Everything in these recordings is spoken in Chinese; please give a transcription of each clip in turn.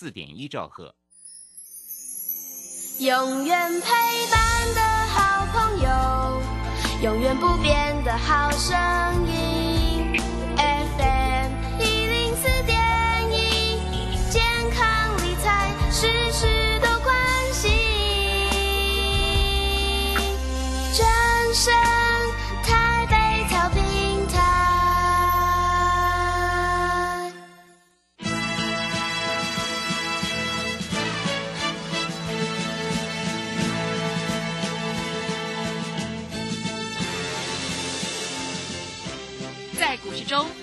四点一兆赫。永远陪伴的好朋友，永远不变的好声音。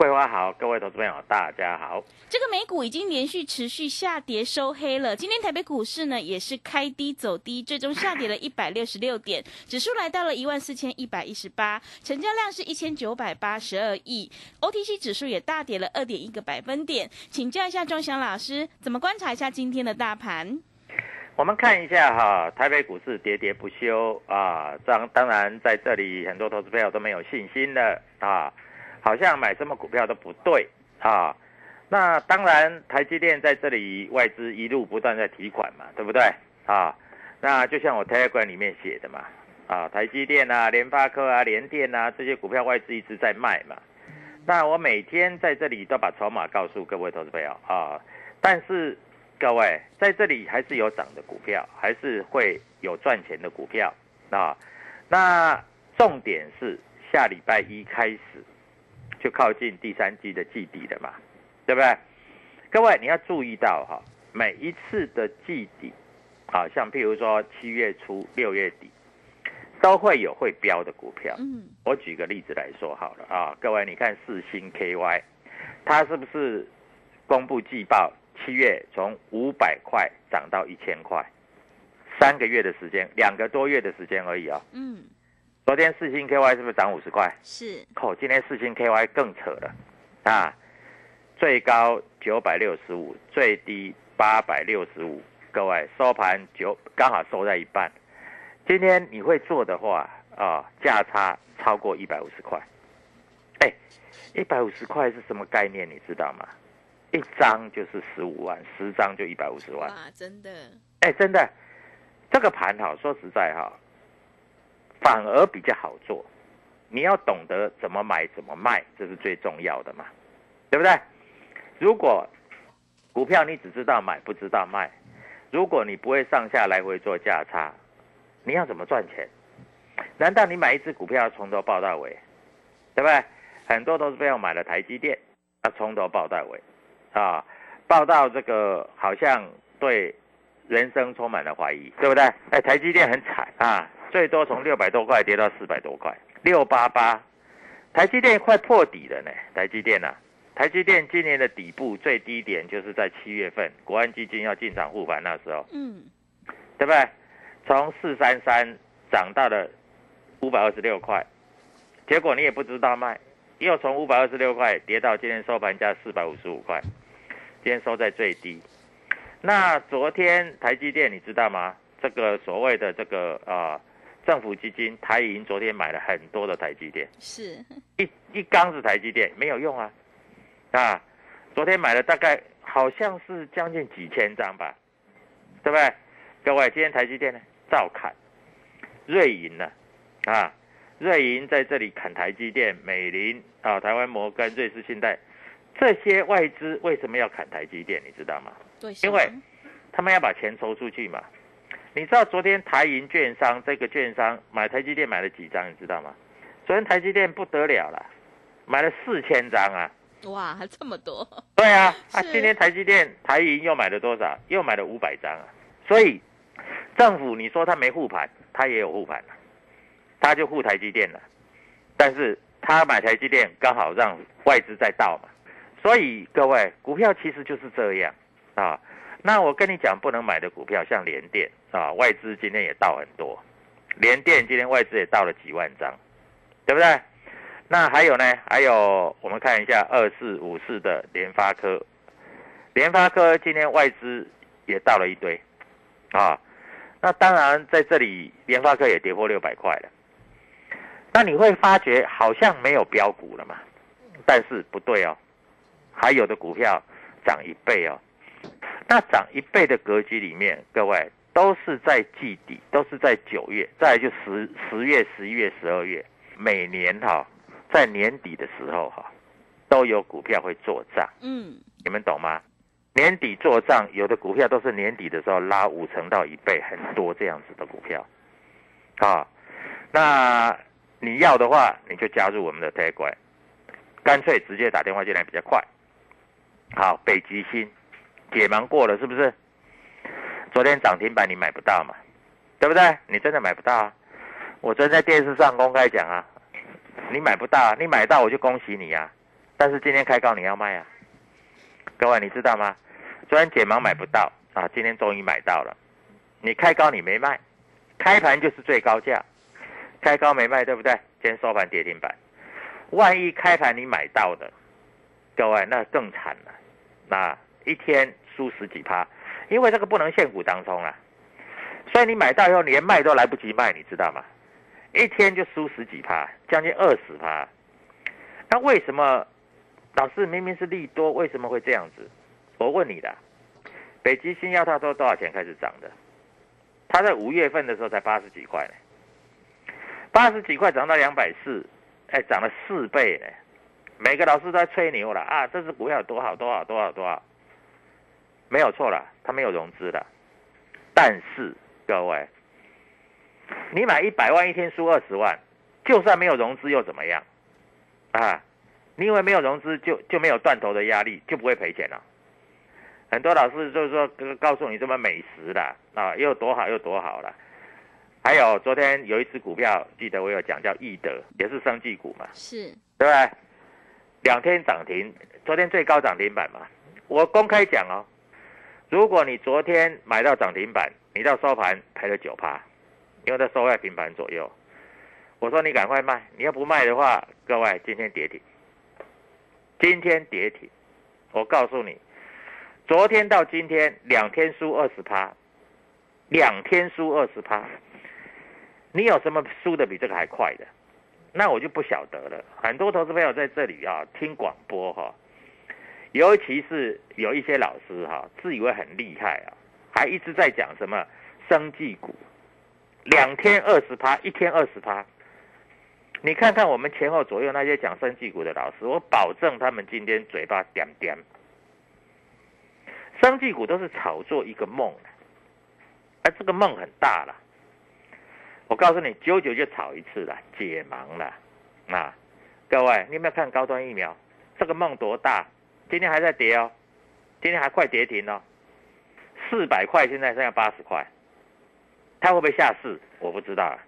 桂花好，各位投资朋友大家好。这个美股已经连续持续下跌收黑了，今天台北股市呢也是开低走低，最终下跌了 一百六十六点，指数来到了一万四千一百一十八，成交量是一千九百八十二亿，OTC 指数也大跌了二点一个百分点。请教一下钟祥老师，怎么观察一下今天的大盘？我们看一下哈，台北股市喋喋不休啊，当当然在这里很多投资朋友都没有信心了啊，好像买什么股票都不对啊。那当然，台积电在这里外资一路不断在提款嘛，对不对啊？那就像我 Telegram 里面写的嘛，啊，台积电啊、联发科啊、联电啊这些股票外资一直在卖嘛。那我每天在这里都把筹码告诉各位投资朋友啊，但是各位在这里还是有涨的股票，还是会有赚钱的股票啊。那重点是下礼拜一开始就靠近第三季的季底了嘛。对不对？各位你要注意到哈，每一次的季底，啊，像譬如说七月初、六月底，都会有会标的股票。嗯，我举个例子来说好了啊，各位你看四星 KY，它是不是公布季报？七月从五百块涨到一千块，三个月的时间，两个多月的时间而已啊、嗯，昨天四星 KY 是不是涨五十块？是，哦，今天四星 KY 更扯了，啊，最高九百六十五，最低八百六十五，各位收盘九刚好收在一半。今天你会做的话啊，价差超过一百五十块，哎，一百五十块是什么概念？你知道吗？一张就是十五万，十张就一百五十万。哇，真的，哎，真的，这个盘哈，说实在哈，反而比较好做。你要懂得怎么买，怎么卖，这是最重要的嘛，对不对？如果股票你只知道买，不知道卖，如果你不会上下来回做价差，你要怎么赚钱？难道你买一只股票要从头报到尾，对不对？很多都是被我买了台积电，啊，从头报到尾，啊，报到这个好像对人生充满了怀疑，对不对？哎，台积电很惨啊，最多从六百多块跌到四百多块，六八八，台积电快破底了呢。台积电啊，台积电今年的底部最低点就是在七月份，国安基金要进场护盘那时候，嗯，对不对？从四三三涨到了五百二十六块，结果你也不知道卖，又从五百二十六块跌到今天收盘价四百五十五块，今天收在最低。那昨天台积电你知道吗？这个所谓的这个啊、呃政府基金台银昨天买了很多的台积电，是，一一缸子台积电没有用啊，啊，昨天买了大概好像是将近几千张吧，对不对？各位，今天台积电呢照砍，瑞银呢啊，瑞银在这里砍台积电，美林啊，台湾摩根、瑞士信贷这些外资为什么要砍台积电？你知道吗？对，因为他们要把钱抽出去嘛。你知道昨天台银券商这个券商买台积电买了几张？你知道吗？昨天台积电不得了了，买了四千张啊！哇，还这么多！对啊，啊，今天台积电台银又买了多少？又买了五百张啊！所以政府你说他没护盘，他也有护盘啊他就护台积电了。但是他买台积电刚好让外资在倒嘛，所以各位股票其实就是这样啊。那我跟你讲，不能买的股票像联电啊，外资今天也到很多，联电今天外资也到了几万张，对不对？那还有呢？还有我们看一下二四五四的联发科，联发科今天外资也到了一堆啊。那当然在这里联发科也跌破六百块了。那你会发觉好像没有标股了嘛？但是不对哦，还有的股票涨一倍哦。那涨一倍的格局里面，各位都是在季底，都是在九月，再来就十十月、十一月、十二月，每年哈、在年底的时候哈、都有股票会做账，嗯，你们懂吗？年底做账，有的股票都是年底的时候拉五成到一倍，很多这样子的股票，啊，那你要的话，你就加入我们的 t a g 干脆直接打电话进来比较快。好，北极星解盲过了是不是？昨天涨停板你买不到嘛，对不对？你真的买不到啊！我昨天在电视上公开讲啊，你买不到啊，你买到我就恭喜你啊！但是今天开高你要卖啊，各位你知道吗？昨天解盲买不到啊，今天终于买到了。你开高你没卖，开盘就是最高价，开高没卖对不对？今天收盘跌停板，万一开盘你买到的，各位那更惨了，那一天输十几趴，因为这个不能现股当中啦，所以你买到以后连卖都来不及卖，你知道吗？一天就输十几趴，将近二十趴。那为什么老师明明是利多，为什么会这样子？我问你的，北极星要它都多少钱开始涨的？它在五月份的时候才八十几块呢，八十几块涨到两百四，哎，涨了四倍呢。每个老师都在吹牛了啊，这只股票多好多好多好多好，没有错了，它没有融资了。但是各位，你买一百万一天输二十万，就算没有融资又怎么样？啊，你以为没有融资就就没有断头的压力，就不会赔钱了？很多老师就是说告诉你这么美食的啊，又多好又多好了。还有昨天有一只股票，记得我有讲叫易德，也是生技股嘛，是，对不对？两天涨停，昨天最高涨停板嘛。我公开讲哦，如果你昨天买到涨停板，你到收盘赔了九趴，因为它收在平盘左右。我说你赶快卖，你要不卖的话，各位今天跌停，今天跌停。我告诉你，昨天到今天两天输二十趴，两天输二十趴，你有什么输的比这个还快的？那我就不晓得了。很多投资朋友在这里啊听广播哈、尤其是有一些老师哈、自以为很厉害啊，还一直在讲什么生技股，两天二十趴，一天二十趴。你看看我们前后左右那些讲生技股的老师，我保证他们今天嘴巴点点。生技股都是炒作一个梦，哎，这个梦很大了。我告诉你，九九就炒一次了，解盲了啊！各位，你有没有看高端疫苗？这个梦多大？今天还在跌哦，今天还快跌停哦，四百块现在剩下八十块，它会不会下市？我不知道啊。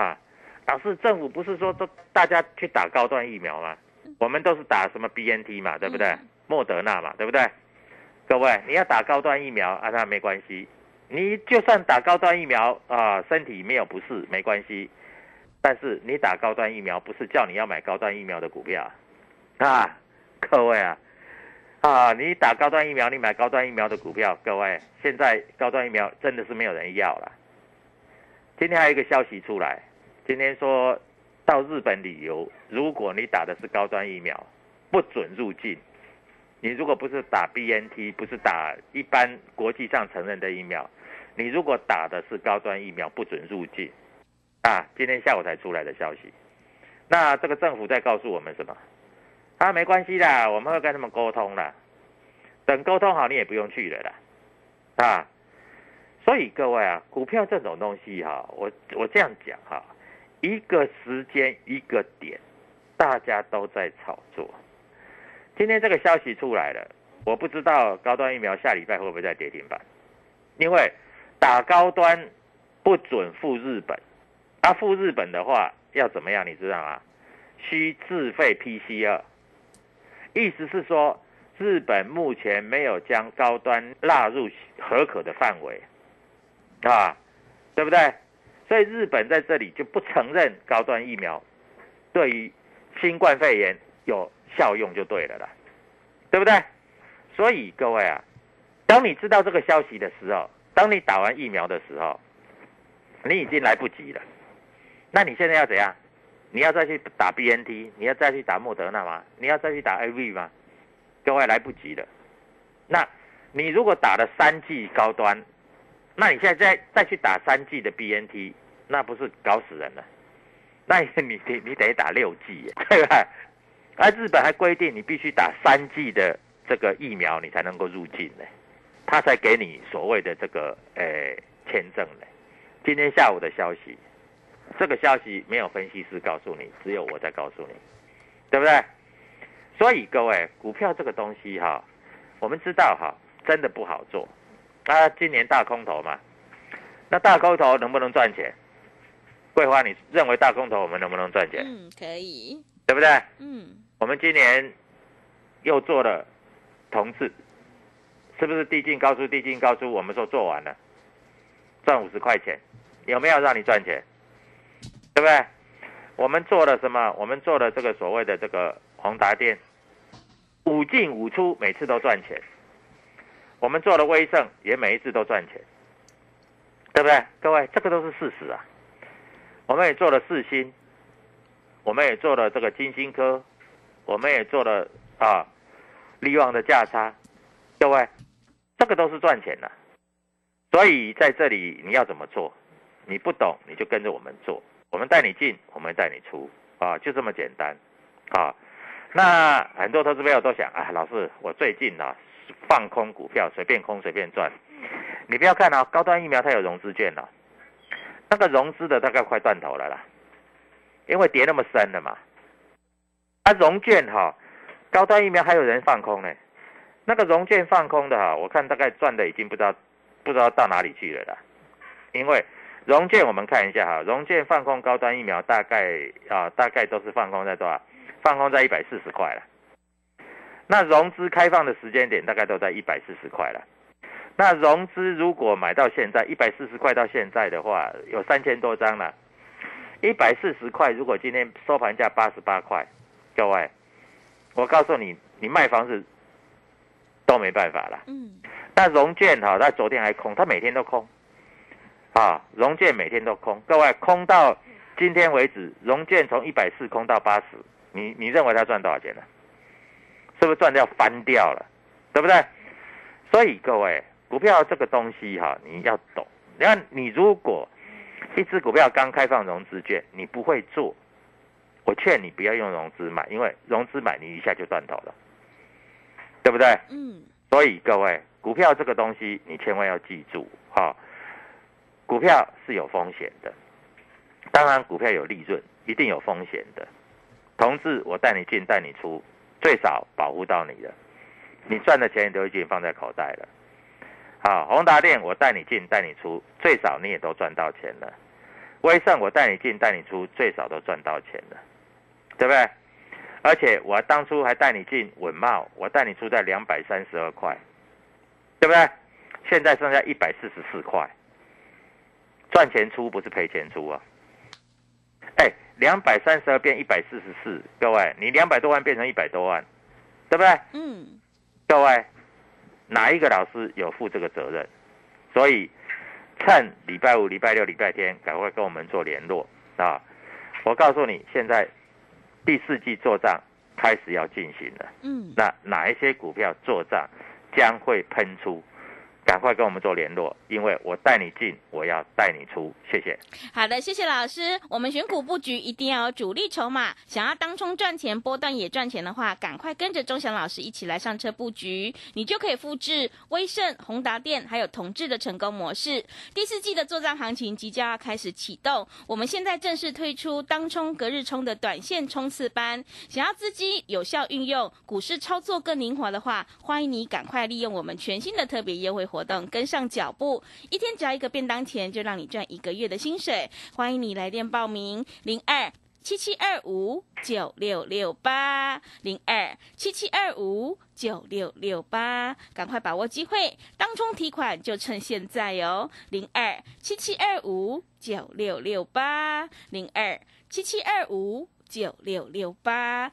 啊，老师，政府不是说都大家去打高端疫苗吗？我们都是打什么 BNT 嘛，对不对？嗯莫德纳嘛，对不对？各位，你要打高端疫苗啊，那没关系。你就算打高端疫苗啊，身体没有不适没关系，但是你打高端疫苗不是叫你要买高端疫苗的股票啊，各位啊啊，你打高端疫苗，你买高端疫苗的股票，各位现在高端疫苗真的是没有人要了。今天还有一个消息出来，今天说到日本旅游，如果你打的是高端疫苗，不准入境。你如果不是打 BNT，不是打一般国际上承认的疫苗，你如果打的是高端疫苗，不准入境。啊，今天下午才出来的消息。那这个政府在告诉我们什么？啊，没关系啦，我们会跟他们沟通啦。等沟通好，你也不用去了啦。啊，所以各位啊，股票这种东西哈，我我这样讲哈，一个时间一个点，大家都在炒作。今天这个消息出来了，我不知道高端疫苗下礼拜会不会再跌停板，因为打高端不准赴日本，啊，赴日本的话要怎么样？你知道吗？需自费 PCR，意思是说。日本目前没有将高端纳入合可的范围，啊，对不对？所以日本在这里就不承认高端疫苗对于新冠肺炎有效用就对了啦，对不对？所以各位啊，当你知道这个消息的时候，当你打完疫苗的时候，你已经来不及了。那你现在要怎样？你要再去打 BNT？你要再去打莫德纳吗？你要再去打 AV 吗？各位来不及了，那你如果打了三 G 高端，那你现在再再去打三 G 的 BNT，那不是搞死人了？那你得你得打六 G，，对吧？而日本还规定你必须打三 G 的这个疫苗，你才能够入境呢，他才给你所谓的这个诶签证呢。今天下午的消息，这个消息没有分析师告诉你，只有我在告诉你，对不对？所以各位，股票这个东西哈，我们知道哈，真的不好做。啊，今年大空头嘛，那大空头能不能赚钱？桂花，你认为大空头我们能不能赚钱？嗯，可以，对不对？嗯，我们今年又做了同志，是不是递进高出？递进高出，我们说做完了，赚五十块钱，有没有让你赚钱？对不对？我们做了什么？我们做了这个所谓的这个宏达电。五进五出，每次都赚钱。我们做了威盛，也每一次都赚钱，对不对？各位，这个都是事实啊。我们也做了四星，我们也做了这个金星科，我们也做了啊利旺的价差，各位，这个都是赚钱的。所以在这里你要怎么做？你不懂你就跟着我们做，我们带你进，我们带你出啊，就这么简单啊。那很多投资朋友都想啊，老师，我最近呢放空股票，随便空随便赚。你不要看啊，高端疫苗它有融资券了，那个融资的大概快断头了啦，因为跌那么深了嘛。啊，融券哈，高端疫苗还有人放空呢，那个融券放空的哈，我看大概赚的已经不知道不知道到哪里去了啦。因为融券我们看一下哈，融券放空高端疫苗大概啊大概都是放空在多少？放空在一百四十块了，那融资开放的时间点大概都在一百四十块了。那融资如果买到现在一百四十块到现在的话，有三千多张了。一百四十块，如果今天收盘价八十八块，各位，我告诉你，你卖房子都没办法了。嗯。那融券哈，它昨天还空，它每天都空。啊，融券每天都空，各位空到今天为止，融券从一百四空到八十。你你认为他赚多少钱呢？是不是赚掉翻掉了，对不对？所以各位，股票这个东西哈，你要懂。你看，你如果一只股票刚开放融资券，你不会做，我劝你不要用融资买，因为融资买你一下就断头了，对不对？嗯。所以各位，股票这个东西你千万要记住哈，股票是有风险的，当然股票有利润，一定有风险的。同志，我带你进，带你出，最少保护到你了。你赚的钱都已经放在口袋了。好，宏达电我带你进，带你出，最少你也都赚到钱了。威盛我带你进，带你出，最少都赚到钱了，对不对？而且我当初还带你进稳茂，我带你出在两百三十二块，对不对？现在剩下一百四十四块，赚钱出不是赔钱出啊。哎。两百三十二变一百四十四，各位，你两百多万变成一百多万，对不对？嗯。各位，哪一个老师有负这个责任？所以，趁礼拜五、礼拜六、礼拜天，赶快跟我们做联络啊！我告诉你，现在第四季做账开始要进行了。嗯，那哪一些股票做账将会喷出？赶快跟我们做联络，因为我带你进，我要带你出。谢谢。好的，谢谢老师。我们选股布局一定要有主力筹码，想要当冲赚钱、波段也赚钱的话，赶快跟着钟祥老师一起来上车布局，你就可以复制威盛、宏达电还有同志的成功模式。第四季的作战行情即将要开始启动，我们现在正式推出当冲、隔日冲的短线冲刺班。想要资金有效运用，股市操作更灵活的话，欢迎你赶快利用我们全新的特别优惠活动，跟上脚步。一天只要一个便当钱，就让你赚一个月的薪水。欢迎你来电报名：零二七七二五九六六八零二七七二五九六六八，赶快把握机会，当冲提款就趁现在哦！零二七七二五九六六八零二七七二五九六六八。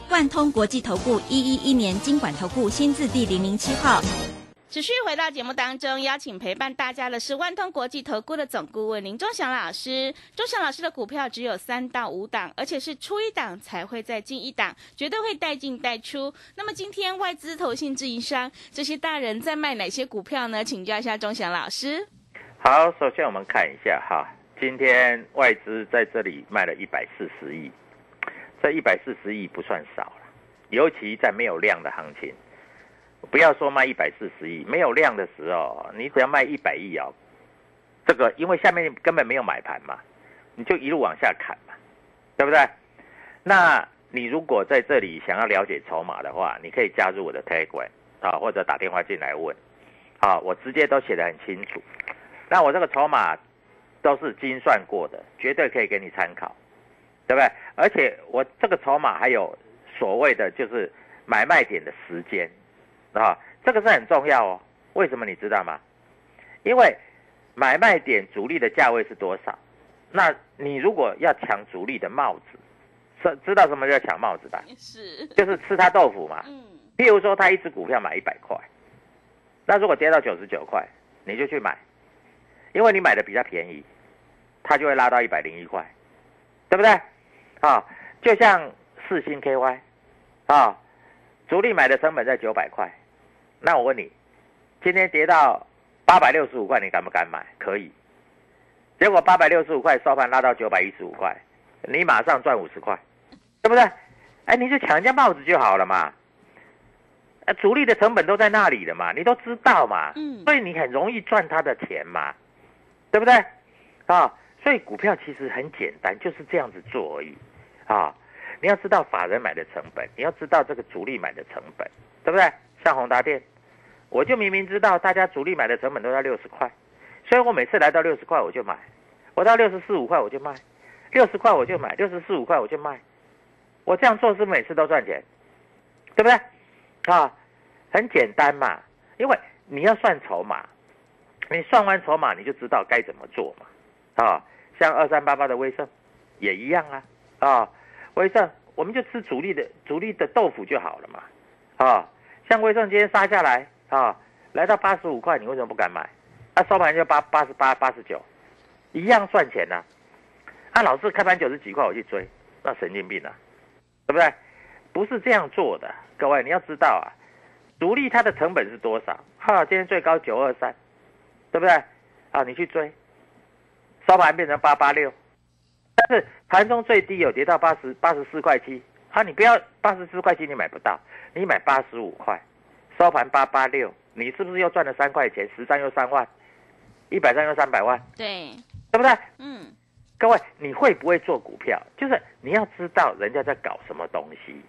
万通国际投顾一一一年经管投顾新字第零零七号。持续回到节目当中，邀请陪伴大家的是万通国际投顾的总顾问林忠祥老师。忠祥老师的股票只有三到五档，而且是出一档才会再进一档，绝对会带进带出。那么今天外资、投信、自营商这些大人在卖哪些股票呢？请教一下忠祥老师。好，首先我们看一下哈，今天外资在这里卖了一百四十亿，这一百四十亿不算少了，尤其在没有量的行情。不要说卖一百四十亿，没有量的时候，你只要卖一百亿哦，这个因为下面根本没有买盘嘛，你就一路往下砍嘛，对不对？那你如果在这里想要了解筹码的话，你可以加入我的 Telegram 啊，或者打电话进来问，啊，我直接都写得很清楚。那我这个筹码都是精算过的，绝对可以给你参考，对不对？而且我这个筹码还有所谓的就是买卖点的时间。啊，这个是很重要哦。为什么你知道吗？因为买卖点主力的价位是多少？那你如果要抢主力的帽子，知知道什么叫抢帽子吧？是，就是吃他豆腐嘛。嗯，譬如说，他一只股票买一百块，那如果跌到九十九块，你就去买，因为你买的比较便宜，他就会拉到一百零一块，对不对？啊，就像四星 KY，啊，主力买的成本在九百块。那我问你，今天跌到八百六十五块，你敢不敢买？可以。结果八百六十五块收盘拉到九百一十五块，你马上赚五十块，对不对？哎，你就抢人家帽子就好了嘛。呃，主力的成本都在那里的嘛，你都知道嘛。嗯所以你很容易赚他的钱嘛，对不对？啊，所以股票其实很简单，就是这样子做而已。啊，你要知道法人买的成本，你要知道这个主力买的成本，对不对？像宏达电，我就明明知道大家主力买的成本都在六十块，所以我每次来到六十块我就买，我到六十四五块我就卖，六十块我就买，六十四五块我就卖，我这样做是不是每次都赚钱，对不对？啊，很简单嘛，因为你要算筹码，你算完筹码你就知道该怎么做嘛，啊，像二三八八的威盛也一样啊，啊，威盛我们就吃主力的主力的豆腐就好了嘛，啊。像威盛今天杀下来啊，来到八十五块，你为什么不敢买？啊，收盘就八八十八、八十九，一样赚钱呐、啊。老是开盘九十几块我去追，那神经病啊，对不对？不是这样做的，各位你要知道啊，独立它的成本是多少？哈、今天最高九二三，对不对？啊，你去追，收盘变成八八六，但是盘中最低有跌到八十八十四块七，啊，你不要八十四块七你买不到。你买八十五块，收盘八八六，你是不是又赚了三块钱？十张又三万，一百张又三百万，对，对不对？嗯，各位，你会不会做股票？就是你要知道人家在搞什么东西。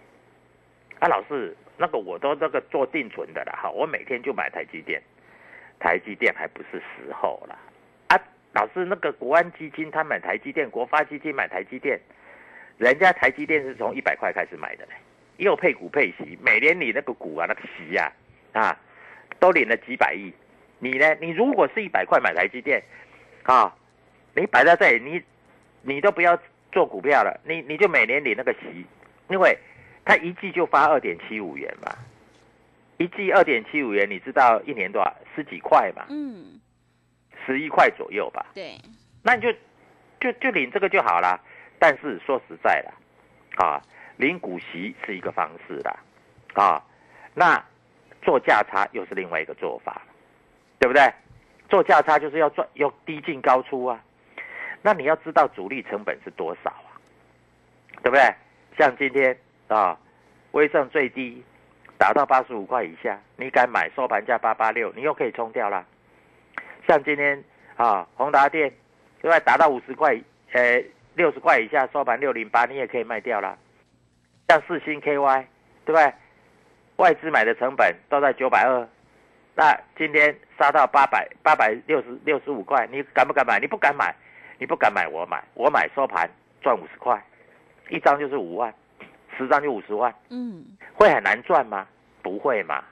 啊，老师，那个我都那个做定存的了，哈，我每天就买台积电，台积电还不是时候啦。老师，那个国安基金他买台积电，国发基金买台积电，人家台积电是从一百块开始买的嘞，又配股配息，每年你那个股啊，那个息呀、啊，都领了几百亿。你呢？你如果是一百块买台积电，啊，你摆在这里，你你都不要做股票了，你你就每年领那个息，因为他一季就发二点七五元嘛，一季二点七五元，你知道一年多少？十几块嘛，嗯，十一块左右吧。对，那你就就就领这个就好了。但是说实在的，啊，领股息是一个方式啦，啊，那做价差又是另外一个做法，对不对？做价差就是要赚，要低进高出啊。那你要知道主力成本是多少啊，对不对？像今天啊，威盛最低达到八十五块以下，你敢买收盘价八八六，你又可以冲掉啦。像今天啊，宏达电对吧，达到五十块，呃，六十块以下收盘六零八，你也可以卖掉了。像四星 KY 对不对？外资买的成本都在九百二，那今天杀到八百八百六十六十五块，你敢不敢买？你不敢买，你不敢买，我买，我买收盘赚五十块，一张就是五万，十张就五十万，嗯，会很难赚吗？不会嘛。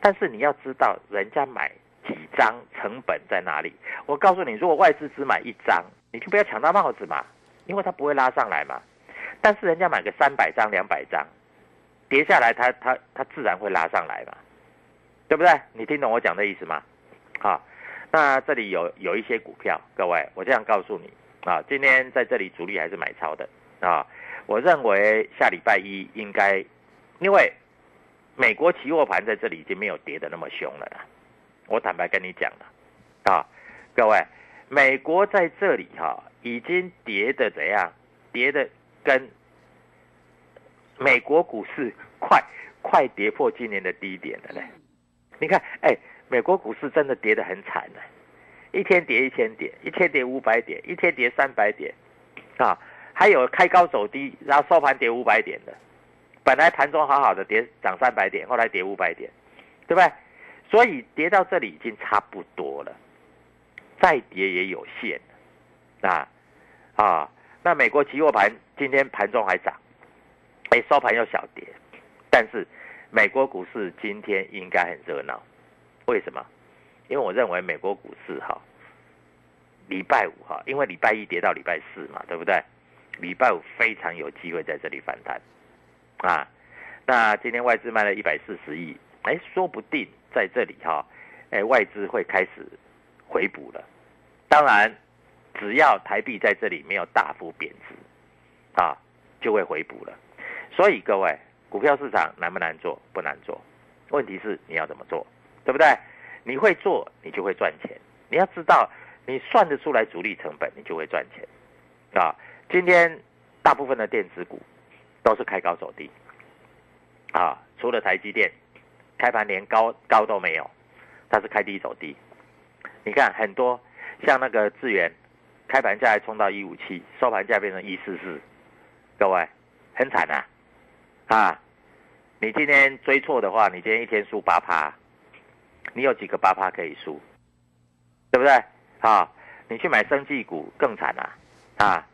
但是你要知道，人家买几张成本在哪里。我告诉你，如果外资只买一张，你就不要抢到帽子嘛，因为它不会拉上来嘛。但是人家买个三百张、两百张，跌下来它，它它自然会拉上来嘛，对不对？你听懂我讲的意思吗？好，那这里有有一些股票，各位，我这样告诉你啊，今天在这里主力还是买超的啊。我认为下礼拜一应该，因为美国期货盘在这里已经没有跌的那么凶了。我坦白跟你讲了，啊，各位，美国在这里哈、已经跌的怎样？跌的跟美国股市快快跌破今年的低点了嘞。你看，哎，美国股市真的跌得很惨呢、一天跌一千点，一天跌五百点，一天跌三百点，啊，还有开高走低，然后收盘跌五百点的，本来盘中好好的跌涨三百点，后来跌五百点，对不对？所以跌到这里已经差不多了，再跌也有限啊啊！那美国期货盘今天盘中还涨，哎，收盘又小跌，但是美国股市今天应该很热闹，为什么？因为我认为美国股市哈，礼拜五哈，因为礼拜一跌到礼拜四嘛，对不对？礼拜五非常有机会在这里反弹啊。那今天外资卖了一百四十亿，哎，说不定在这里哈，哎，外资会开始回补了。当然，只要台币在这里没有大幅贬值，啊，就会回补了。所以各位，股票市场难不难做？不难做，问题是你要怎么做，对不对？你会做，你就会赚钱。你要知道，你算得出来主力成本，你就会赚钱。啊，今天大部分的电子股都是开高走低，啊，除了台积电，开盘连高高都没有，它是开低走低。你看很多像那个智源，开盘价还冲到一五七，收盘价变成一四四，各位很惨啊！啊，你今天追错的话，你今天一天输八趴，你有几个八趴可以输，对不对？啊，你去买生技股更惨啊！啊，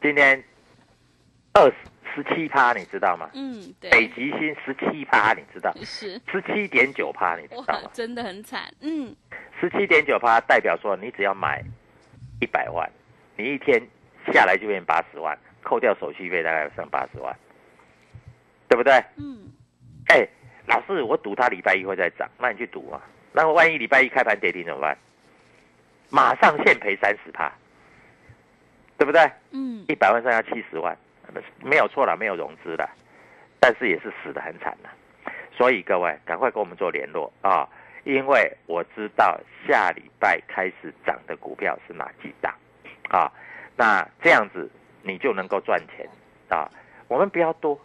今天二十十七趴，你知道吗？嗯，对北对，极星十七趴，你知道？是，十七点九趴，你知道吗，？真的很惨，嗯，十七点九趴代表说，你只要买一百万，你一天下来就变八十万，扣掉手续费大概剩八十万，对不对？嗯，哎，老师，我赌它礼拜一会再涨，那你去赌啊。那么万一礼拜一开盘跌停怎么办？马上现赔三十趴，对不对？嗯，一百万剩下七十万，没有错了，没有融资了，但是也是死得很惨的。所以各位赶快跟我们做联络啊，因为我知道下礼拜开始涨的股票是哪几档啊，那这样子你就能够赚钱啊。我们不要多，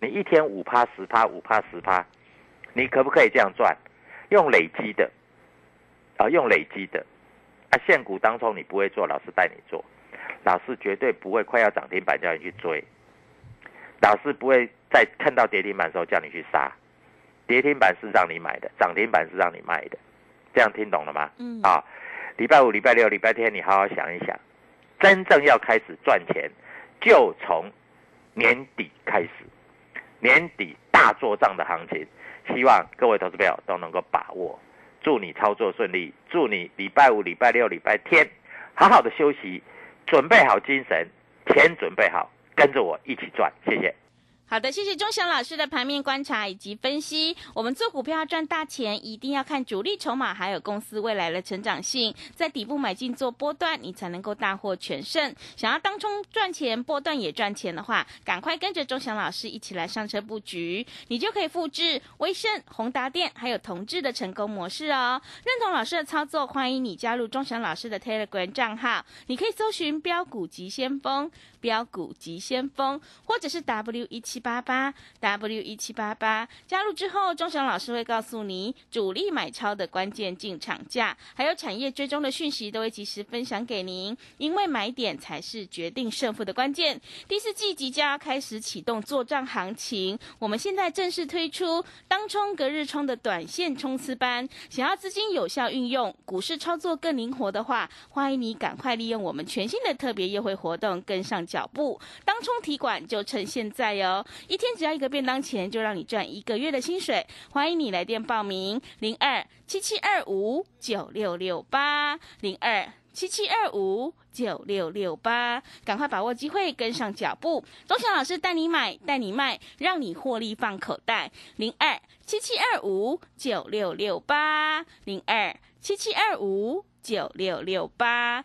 你一天五趴十趴五趴十趴，你可不可以这样赚？用累积的啊，用累积的啊，现股当中你不会做，老师带你做，老师绝对不会快要涨停板叫你去追，老师不会在看到跌停板的时候叫你去杀，跌停板是让你买的，涨停板是让你卖的，这样听懂了吗？嗯。啊，礼拜五、礼拜六、礼拜天，你好好想一想，真正要开始赚钱，就从年底开始，年底大做账的行情，希望各位投资朋友都能够把握。祝你操作顺利，祝你礼拜五、礼拜六、礼拜天好好的休息，准备好精神，钱准备好，跟着我一起赚，谢谢。好的，谢谢钟祥老师的盘面观察以及分析。我们做股票赚大钱，一定要看主力筹码，还有公司未来的成长性，在底部买进做波段，你才能够大获全胜。想要当冲赚钱，波段也赚钱的话，赶快跟着钟祥老师一起来上车布局，你就可以复制威盛、宏达电还有同志的成功模式哦。认同老师的操作，欢迎你加入钟祥老师的 Telegram 账号，你可以搜寻标股急先锋。标股急先锋，或者是 W 一七八八 W 一七八八，加入之后，钟祥老师会告诉你主力买超的关键进场价，还有产业追踪的讯息，都会及时分享给您。因为买点才是决定胜负的关键。第四季即将要开始启动作战行情，我们现在正式推出当冲隔日冲的短线冲刺班，想要资金有效运用，股市操作更灵活的话，欢迎你赶快利用我们全新的特别优惠活动，跟上脚步。当冲提款就趁现在哦，一天只要一个便当钱，就让你赚一个月的薪水。欢迎你来电报名，零二七七二五九六六八零二。七七二五九六六八，赶快把握机会，跟上脚步。钟祥老师带你买，带你卖，让你获利放口袋。零二七七二五九六六八，零二七七二五九六六八。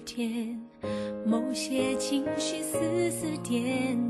天，某些情绪丝丝点，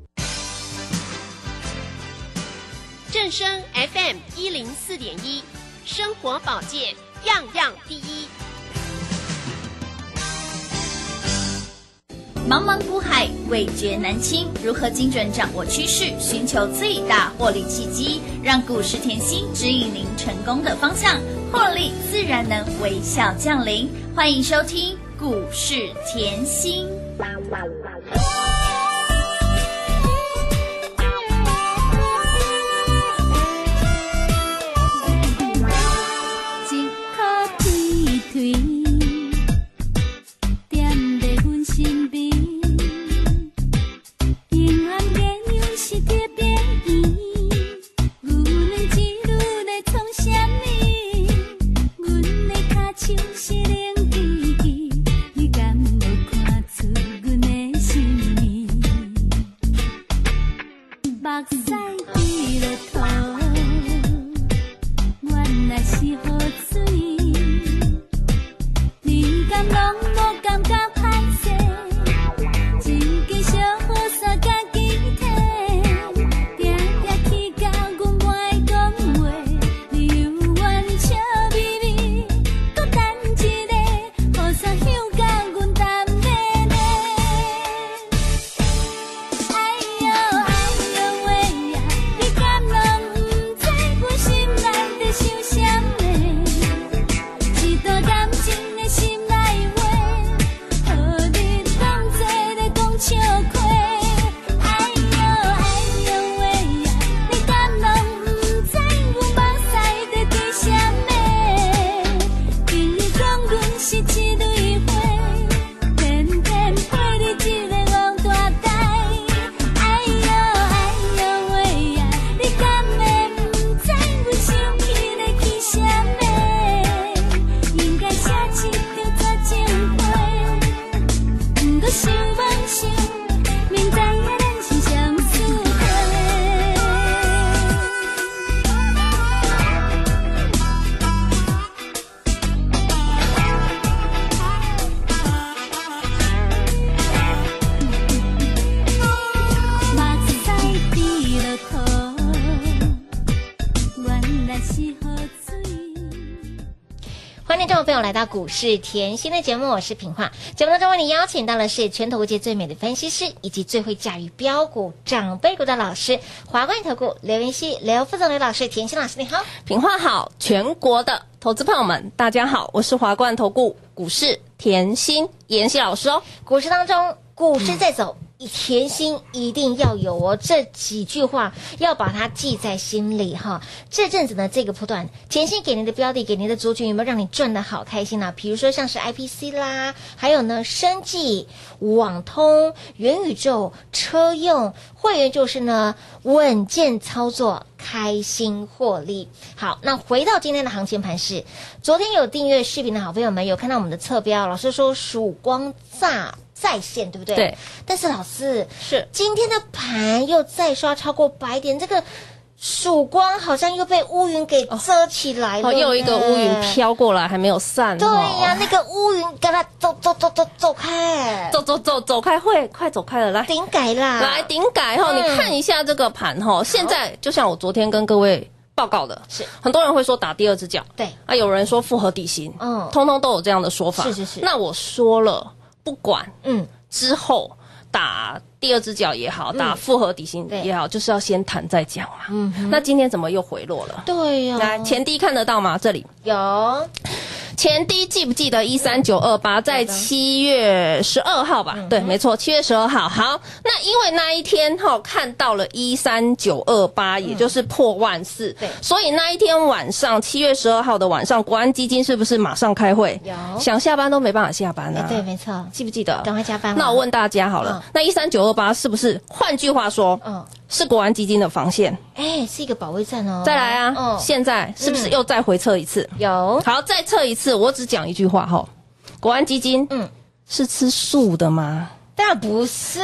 FM 一零四点一，生活保健样样第一。茫茫股海，味觉难清。如何精准掌握趋势，寻求最大获利契机，让股市甜心指引您成功的方向，获利自然能微笑降临。欢迎收听股市甜心。来到股市甜心的节目，我是品化。节目当中为你邀请到的是全投界最美的分析师，以及最会驾驭标股、长辈股的老师——华冠投顾刘云熙、刘副总、刘老师、甜心老师，你好。品化好，全国的投资朋友们，大家好，我是华冠投顾股市甜心妍希老师哦。股市当中，股市在走，甜心一定要有哦。这几句话要把它记在心里哈。这阵子呢，这个波段，甜心给您的标的，给您的族群有没有让你赚的好开心呢、比如说像是 IPC 啦，还有呢，生技、网通、元宇宙、车用会员就是呢，稳健操作。开心获利。好，那回到今天的行情盘势，昨天有订阅视频的好朋友们有看到我们的侧标，老师说曙光炸在线，对不对？对。但是老师是今天的盘又再刷超过百点，这个曙光好像又被乌云给遮起来了、哦，又一个乌云。飘过来，还没有散。对呀、那个乌云跟他走走走走走开，走走走走开会，快走开了，来顶改啦，来顶改哈！嗯你看一下这个盘哈，现在就像我昨天跟各位报告的，是很多人会说打第二只脚，对啊，有人说复合底薪，嗯通通都有这样的说法。是是是那我说了，不管嗯，之后打第二只脚也好，嗯打复合底薪也好，就是要先谈再讲嘛。嗯那今天怎么又回落了？对呀、来，前低看得到吗？这里有前低记不记得一三九二八在七月十二号嗯吧？对，没错，七月十二号。好，那因为那一天哈、看到了一三九二八，也就是破万四，所以那一天晚上七月十二号的晚上，国安基金是不是马上开会？有想下班都没办法下班啊。哎对，没错，记不记得？赶快加班。那我问大家好了，嗯那一三九二八是不是？换句话说，嗯，是国安基金的防线。哎，是一个保卫战哦。再来啊，嗯，现在是不是又再回测一次？有好，再测一次。我只讲一句话哈，国安基金，嗯，是吃素的吗？当然不是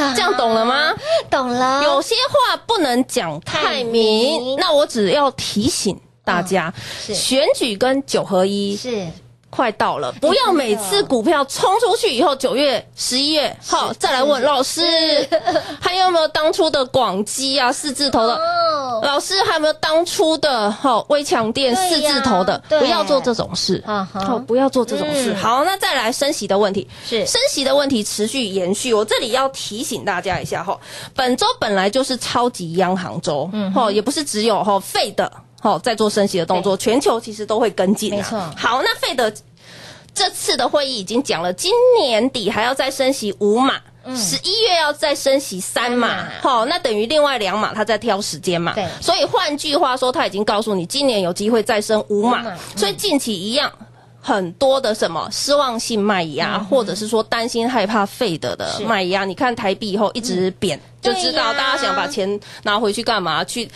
啊，这样懂了吗？懂了。有些话不能讲太太明明，那我只要提醒大家，是选举跟九合一是快到了，不要每次股票冲出去以后，九月、十一月，好再来问老师，还有没有当初的广基啊，四字头的？哦，老师还有没有当初的哈微强电四字头的？不要做这种事，好，不要做这种事。嗯好，那再来升息的问题，是升息的问题持续延续。我这里要提醒大家一下哈，本周本来就是超级央行周，嗯，哈，也不是只有哈费的。好，在做升息的动作，全球其实都会跟进、啊。没错好，那费德这次的会议已经讲了，今年底还要再升息五码。十一月要再升息三码好，那等于另外两码，他在挑时间嘛。对所以换句话说，他已经告诉你，今年有机会再升五码，所以近期一样。很多的什么失望性卖压，或者是说担心害怕费德的是卖压，你看台币以后一直贬，就知道大家想把钱拿回去干嘛？去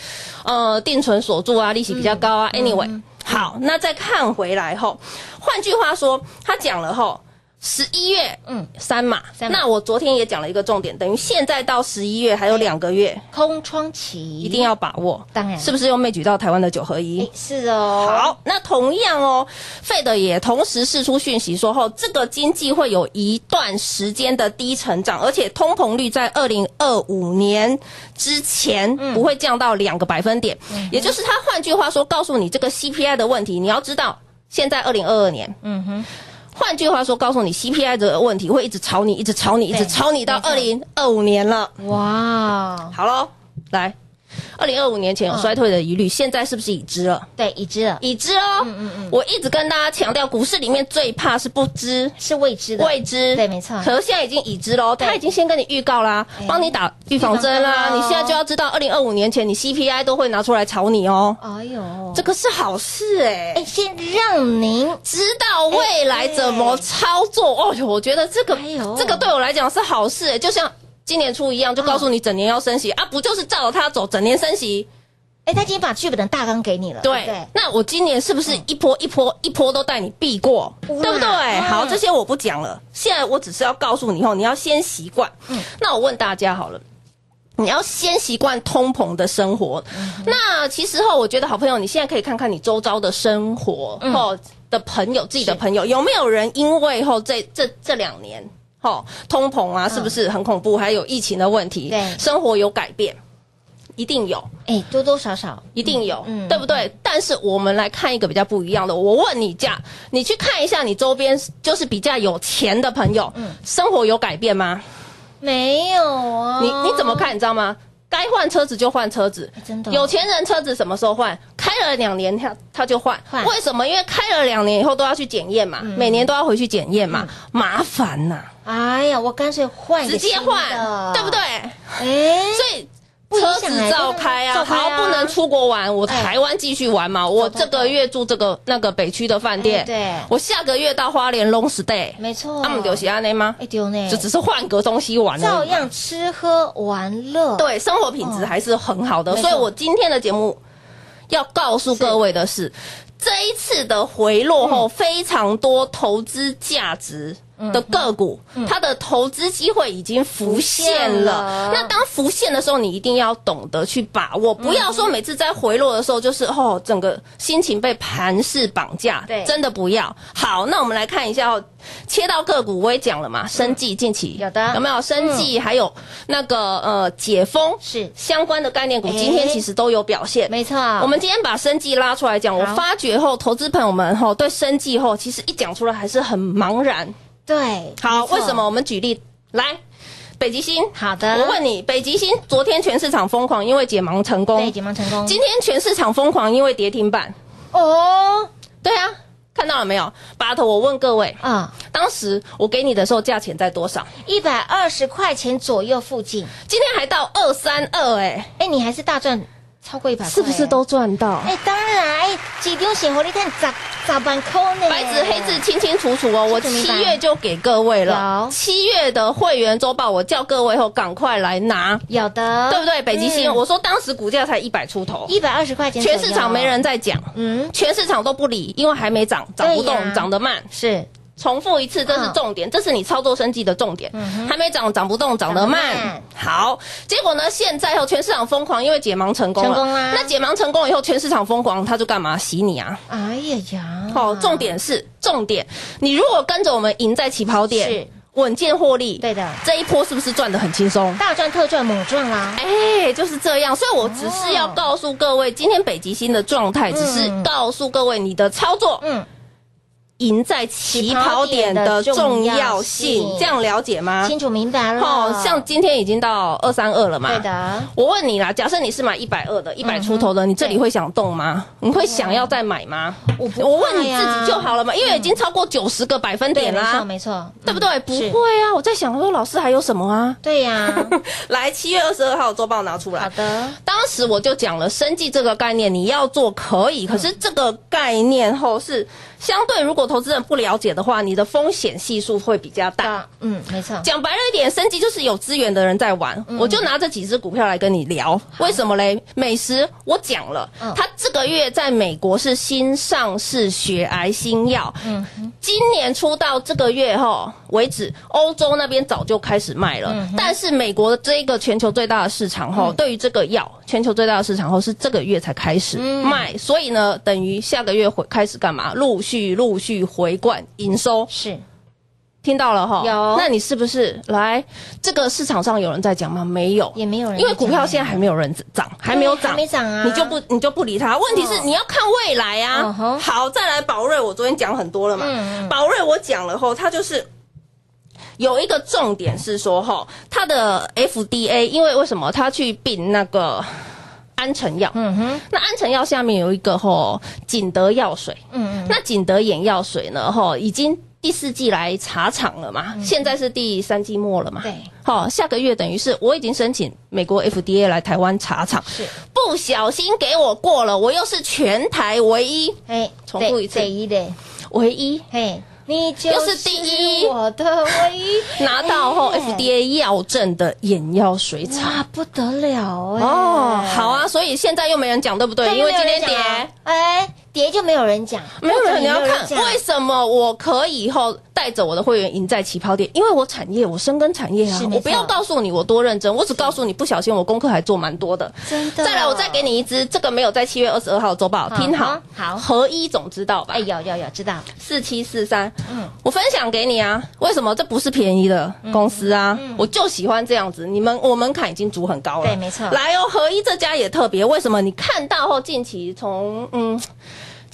呃定存锁住啊，利息比较高啊。anyway，好，那再看回来后，换句话说，他讲了后。十一月，嗯。嗯，三码。三码。那我昨天也讲了一个重点，等于现在到十一月还有两个月，空窗期。一定要把握。当然。是不是又没举到台湾的九合一？是哦，好，那同样哦，费德也同时释出讯息说，后这个经济会有一段时间的低成长，而且通膨率在二零二五年之前不会降到两个百分点，也就是他换句话说，告诉你这个 CPI 的问题，你要知道，现在二零二二年，嗯哼，换句话说，告诉你 CPI 的问题会一直炒你，一直炒你，一直炒你到二零二五年了。哇，好喽，来，二零二五年前有衰退的疑虑，现在是不是已知了？对，已知了，已知哦。嗯嗯。我一直跟大家强调，股市里面最怕是不知。是未知的，未知，对没错。可是现在已经已知喽，他已经先跟你预告啦，帮你打预防针啦。你现在就要知道，二零二五年前你 CPI 都会拿出来炒你哦。哎呦，这个是好事哎、哎，先让您知道未来怎么操作。哦哟，我觉得这个哎呦。这个对我来讲是好事哎，就像今年初一样，就告诉你整年要升息啊，不就是照着它走，整年升息？哎，他今天把剧本的大纲给你了，对，那我今年是不是一波一波一波都带你避过，对不对？嗯好，这些我不讲了，现在我只是要告诉你以后，你要先习惯。嗯那我问大家好了。你要先习惯通膨的生活。嗯那其实后，我觉得好朋友，你现在可以看看你周遭的生活嗯后的朋友，自己的朋友有没有人因为后这这这两年后通膨啊，是不是很恐怖？还有疫情的问题，嗯对生活有改变，一定有。哎，多多少少一定有，嗯对不对？但是我们来看一个比较不一样的。我问你价，你去看一下你周边就是比较有钱的朋友，嗯生活有改变吗？没有啊，你你怎么看？你知道吗？该换车子就换车子哎，真的哦有钱人车子什么时候换？开了两年他他就换。换，为什么？因为开了两年以后都要去检验嘛，每年都要回去检验嘛，麻烦呐，哎呀，我干脆换直接换，对不对？？哎，所以车子照开啊，好，不能出国玩，我哎台湾继续玩嘛。我这个月住这个那个北区的饭店，哎对。我下个月到花莲 long stay，没错，他们有喜安内吗？哎丢呢，就只是换个东西玩照样吃喝玩乐，对，生活品质还是很好的。所以我今天的节目要告诉各位的是，这一次的回落后，非常多投资价值。的个股，它的投资机会已经浮现了了。那当浮现的时候，你一定要懂得去把握，不要说每次在回落的时候，就是哦，整个心情被盘势绑架。对真的不要。好，那我们来看一下哦，切到个股，我也讲了嘛，生计近期有的有没有生计？还有那个呃解封是相关的概念股，哎今天其实都有表现。没错，我们今天把生计拉出来讲，我好发觉后，投资朋友们后对生计后，其实一讲出来还是很茫然。对，好，为什么？我们举例来，北极星。好的，我问你，北极星昨天全市场疯狂，因为解盲成功对，。解盲成功，今天全市场疯狂，因为跌停板。哦对啊，看到了没有？巴特，我问各位，啊，当时我给你的时候价钱在多少？一百二十块钱左右附近，今天还到二三二，哎，哎，你还是大赚超过一百块，是不是都赚到？哎，当然，哎，几丢血活力看咋咋办扣呢？白纸黑字清清楚楚哦，我七月就给各位了。有。七月的会员周报，我叫各位后赶快来拿，有的，对不对？北极星，嗯。我说当时股价才一百出头，一百二十块钱，全市场没人在讲，嗯，全市场都不理，因为还没涨，涨不动涨得慢。是重复一次，这是重点，这是你操作生计的重点。还没涨，涨不动，涨得慢慢。好，结果呢？现在后全市场疯狂，因为解盲成功了。成功啦那解盲成功以后，全市场疯狂，他就干嘛？洗你啊！哎呀呀，好，重点是重点，你如果跟着我们赢在起跑点是，稳健获利，对的，这一波是不是赚的很轻松？大赚特赚猛赚啦！哎，就是这样，所以我只是要告诉各位，今天北极星的状态，只是告诉各位你的操作，嗯，赢在起跑点的重要性，这样了解吗？清楚明白了。哦，像今天已经到二三二了嘛？对的。我问你啦，假设你是买一百二的，一百出头的，你这里会想动吗？你会想要再买吗？我不，我问你自己就好了嘛，因为已经超过九十个百分点啦，没错没错，对不对？不会啊，我在想说，老师还有什么啊？对呀，来七月二十二号周报拿出来。好的，当时我就讲了，生计这个概念你要做可以，可是这个概念后是。相对，如果投资人不了解的话，你的风险系数会比较大。嗯，没错。讲白了一点，升级就是有资源的人在玩。我就拿这几只股票来跟你聊，为什么嘞？美食我讲了，它这个月在美国是新上市血癌新药。嗯，今年出到这个月哈为止，欧洲那边早就开始卖了。但是美国的这一个全球最大的市场哈，对于这个药，全球最大的市场后是这个月才开始卖，所以呢，等于下个月会开始干嘛？陆续陆续回灌营收。是。听到了哈，有。那你是不是来这个市场上有人在讲吗？没有，也没有人，因为股票现在还没有人涨，还没有涨，没涨啊，你就不你就不理他。问题是你要看未来啊。好，再来宝瑞，我昨天讲很多了嘛，宝瑞我讲了后，它就是有一个重点是说哈，它的 FDA，因为为什么？它去并那个。安诚药，嗯哼，那安诚药下面有一个吼景德药水，嗯嗯，那景德眼药水呢，吼已经第四季来查厂了嘛，现在是第三季末了嘛，对，好，下个月等于是我已经申请美国 FDA 来台湾查厂，是。不小心给我过了，我又是全台唯一，哎，重复一次，唯一的，唯一，嘿。你就是第一，我的唯一，拿到后 FDA 药证的眼药水厂，不得了哎！哦，好啊，所以现在又没人讲，对不对？因为今天跌，哎，跌就没有人讲，没有人你要看为什么我可以以后。带着我的会员赢在起跑点，因为我产业我深耕产业啊，我不要告诉你我多认真，我只告诉你不小心我功课还做蛮多的。真的，再来我再给你一支，这个没有在七月二十二号周报，听好，好，合一总知道吧？哎，有有有知道，四七四三，嗯，我分享给你啊，为什么这不是便宜的公司啊？我就喜欢这样子，你们我门槛已经足很高了，对，没错。来哦，合一这家也特别，为什么？你看到后近期从嗯。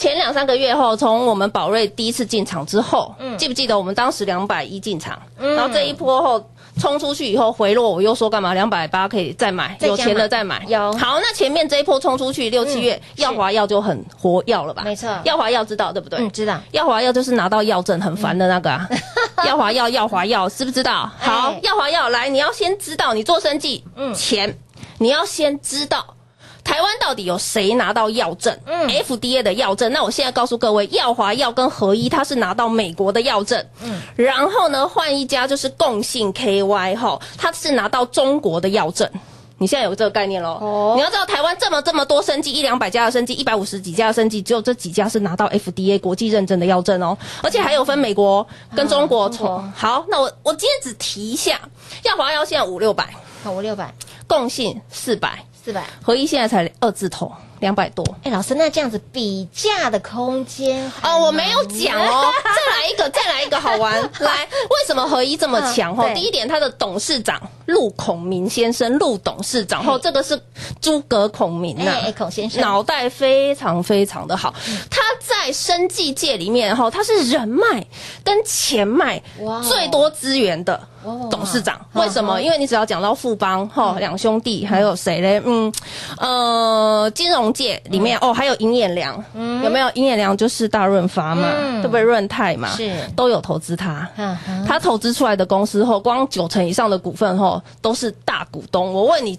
前两三个月后，从我们宝瑞第一次进场之后，记不记得我们当时两百一进场，然后这一波后冲出去以后回落，我又说干嘛？两百八可以再买，有钱了再买。有好，那前面这一波冲出去六七月，耀华药就很活药了吧？没错，耀华药知道对不对？嗯，知道。耀华药就是拿到药证很烦的那个啊。耀华药，耀华药，知不知道？好，耀华药来，你要先知道你做生计，嗯，钱你要先知道。台湾到底有谁拿到药证？嗯，FDA 的药证。那我现在告诉各位，耀华药跟合一，它是拿到美国的药证。嗯，然后呢，换一家就是共信 KY 哈，它是拿到中国的药证。你现在有这个概念喽？哦，你要知道，台湾这么这么多生技，一两百家的生技，一百五十几家的生技，只有这几家是拿到 FDA 国际认证的药证哦。而且还有分美国跟中国从。好，那我我今天只提一下，耀华药现在五六百，五六百，共信四百。四百。合一现在才二字头，两百多。哎，老师，那这样子比价的空间哦，我没有讲哦。再来一个，再来一个好玩。来，为什么合一这么强？哈，第一点，他的董事长陆孔明先生，陆董事长，后这个是诸葛孔明呐，孔先生脑袋非常非常的好。他在生计界里面，哈，他是人脉跟钱脉最多资源的。董事长为什么？因为你只要讲到富邦哈两兄弟，还有谁嘞？嗯呃，金融界里面哦，还有银眼良，有没有？银眼良就是大润发嘛，对不对？润泰嘛，是都有投资他。他投资出来的公司后，光九成以上的股份后都是大股东。我问你，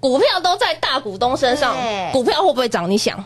股票都在大股东身上，股票会不会涨？你想？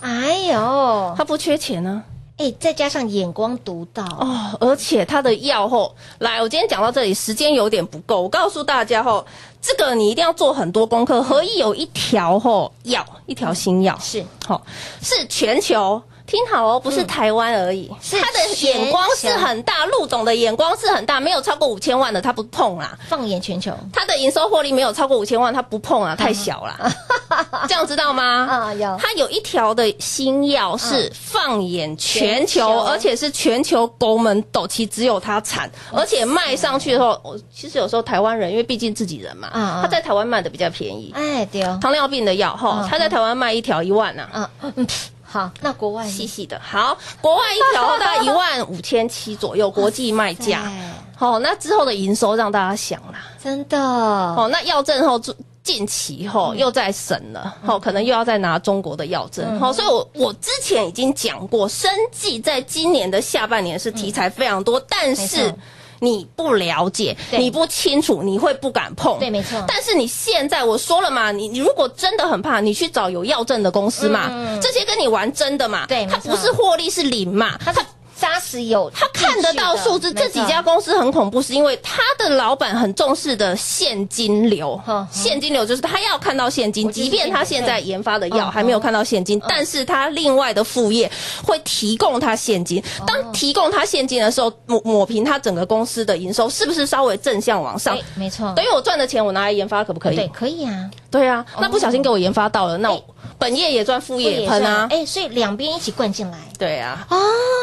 哎呦，他不缺钱呢。哎，再加上眼光独到哦，而且它的药后来，我今天讲到这里，时间有点不够。我告诉大家吼，这个你一定要做很多功课。何以有一条吼药，一条新药是好，是全球听好哦，不是台湾而已，是他的眼光是很大，陆总的眼光是很大，没有超过五千万的他不碰啦。放眼全球，他的营收获利没有超过五千万，他不碰啊，太小啦。这样知道吗？啊，有。他有一条的新药是放眼全球，而且是全球狗门斗旗只有他产，而且卖上去的时候，我其实有时候台湾人因为毕竟自己人嘛，他在台湾卖的比较便宜。哎，对哦，糖尿病的药哈嗯，他在台湾卖一条一万呐、嗯嗯，好，那国外细细的。好，国外一条大概一万五千七左右，国际卖价。哎好，那之后的营收让大家想啦。真的，哦，那药证后近期后嗯又在审了，哦可能又要再拿中国的药证。嗯好，所以我我之前已经讲过，生技在今年的下半年是题材非常多，但是错。你不了解，你不清楚，你会不敢碰。对没错。但是你现在我说了嘛，你你如果真的很怕，你去找有药证的公司嘛，嗯这些跟你玩真的嘛，它对它不是获利是零嘛，它是扎实有，他看得到数字，这几家公司很恐怖，是因为他的老板很重视的现金流。现金流就是他要看到现金，即便他现在研发的药嗯还没有看到现金，但是他另外的副业会提供他现金。哦。当提供他现金的时候，抹抹平他整个公司的营收，是不是稍微正向往上？，没错，等于我赚的钱我拿来研发，可不可以？对，可以啊，对啊，那不小心给我研发到了，那我哎。本业也赚，副业也喷啊。哎，所以两边一起灌进来，对啊，哦，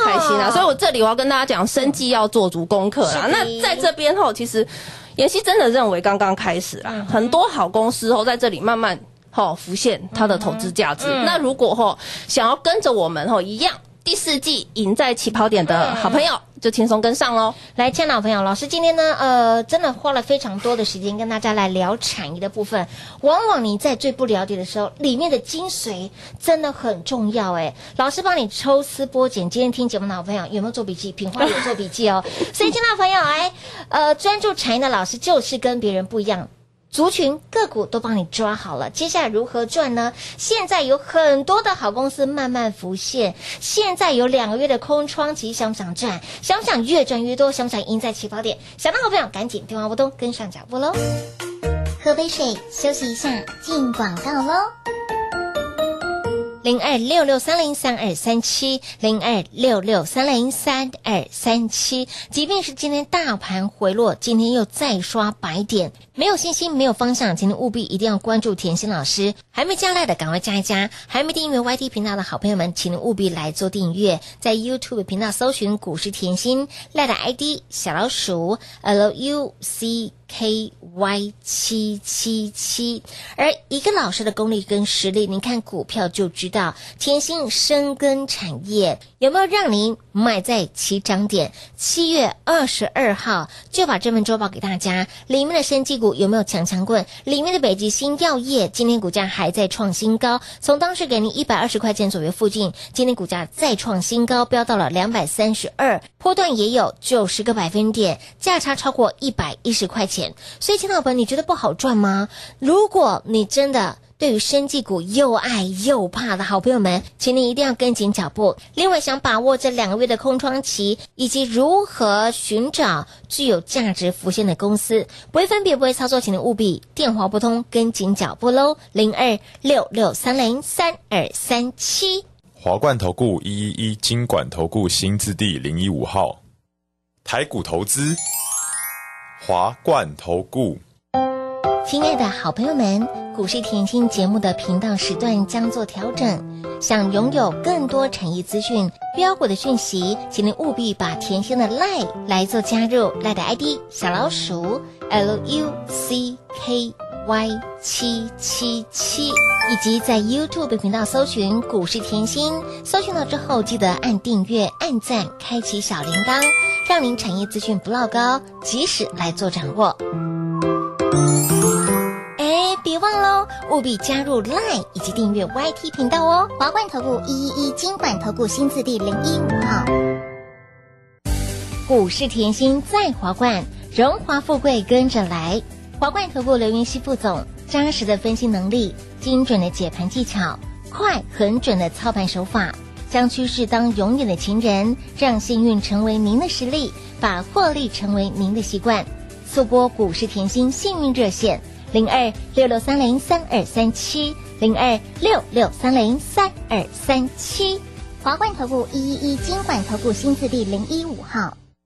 开心啊！所以我这里我要跟大家讲，生计要做足功课啦。那在这边后，其实妍希真的认为刚刚开始啦，嗯。很多好公司哦在这里慢慢吼浮现它的投资价值。嗯。那如果哈想要跟着我们哈一样，第四季赢在起跑点的好朋友，就轻松跟上喽。来，亲爱的朋友，老师今天呢，呃，真的花了非常多的时间跟大家来聊产业的部分。往往你在最不了解的时候，里面的精髓真的很重要。哎，老师帮你抽丝剥茧。今天听节目的好朋友有没有做笔记？品花有做笔记哦。所以，亲爱的朋友，哎，呃，专注产业的老师就是跟别人不一样。族群个股都帮你抓好了，接下来如何赚呢？现在有很多的好公司慢慢浮现，现在有两个月的空窗期，想不想赚？想不想越赚越多？想不想赢在起跑点？想的好朋友赶紧电话拨通，跟上脚步喽！喝杯水，休息一下，进广告喽。零二六六三零三二三七，零二六六三零三二三七。即便是今天大盘回落，今天又再刷白点，没有信心，没有方向，今天务必一定要关注甜心老师。还没加赖的，赶快加一加；还没订阅 YT 频道的好朋友们，请您务必来做订阅。在 YouTube 频道搜寻股市甜心，赖的 ID 小老鼠 L U C。K Y 七七七，而一个老师的功力跟实力，您看股票就知道。甜心深耕产业有没有让您买在起涨点？七月二十二号就把这份周报给大家，里面的生技股有没有强强棍？里面的北极星药业今天股价还在创新高，从当时给您一百二十块钱左右附近，今天股价再创新高，飙到了两百三十二，波段也有九十个百分点，价差超过一百一十块钱。所以，亲爱的朋友，你觉得不好赚吗？如果你真的对于生技股又爱又怕的好朋友们，请你一定要跟紧脚步。另外，想把握这两个月的空窗期，以及如何寻找具有价值浮现的公司，不会分别不会操作，请你务必电话拨通，跟紧脚步喽。零二六六三零三二三七。华冠投顾一一一金管投顾新字第零一五号，台股投资，华冠投顾。亲爱的好朋友们，股市甜心节目的频道时段将做调整。想拥有更多产业资讯、标股的讯息，请您务必把甜心的 lie 来做加入，lie 的 ID 小老鼠 L U C K Y 七七七，以及在 YouTube 频道搜寻股市甜心，搜寻到之后记得按订阅、按赞、开启小铃铛，让您产业资讯不落高，及时来做掌握。哎，别忘喽，务必加入 Line 以及订阅 YT 频道哦。华冠投顾一一一金管投顾新字第零一五号。股市甜心在华冠，荣华富贵跟着来。华冠投顾刘云熙副总，扎实的分析能力，精准的解盘技巧，快很准的操盘手法，将趋势当永远的情人，让幸运成为您的实力，把获利成为您的习惯。速播股市甜心幸运热线零二六六三零三二三七零二六六三零三二三七。华冠投顾一一一金管投顾新字第零一五号。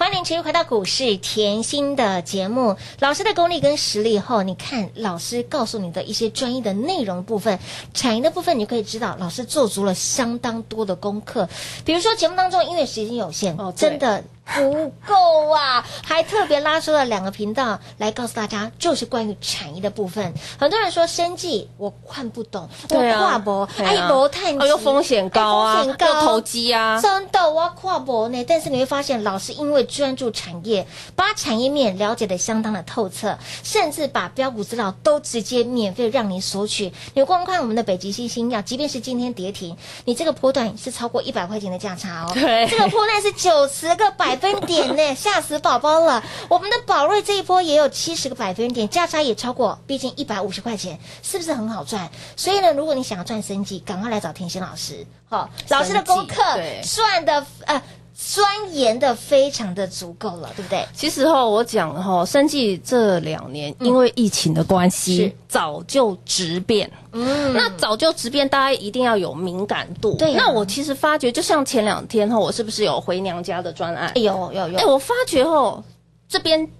欢迎持续回到股市甜心的节目，老师的功力跟实力后，你看老师告诉你的一些专业的内容部分，产业的部分，你就可以知道老师做足了相当多的功课。比如说节目当中，因为时间有限，哦真的不够啊，还特别拉出了两个频道来告诉大家，就是关于产业的部分。很多人说生计我看不懂，我跨博，哎，博探哦又风险高啊风险高，又投机啊真的我要跨博呢。但是你会发现，老师因为专注产业，把产业面了解的相当的透彻，甚至把标股资料都直接免费让你索取。你光看我们的北极星星耀，即便是今天跌停，你这个波段是超过一百块钱的价差哦。对这个波段是九十个百分点呢，吓死宝宝了。我们的宝瑞这一波也有七十个百分点，价差也超过，毕竟一百五十块钱，是不是很好赚？所以呢，如果你想要赚生计，赶快来找甜心老师。好、老师的功课对赚的呃钻研的非常的足够了，对不对？其实哈，我讲哈，生计这两年因为疫情的关是系，早就直变。嗯那早就直变，大家一定要有敏感度。对啊那我其实发觉，就像前两天哈，我是不是有回娘家的专案？哎有有有，哎，我发觉哈，这边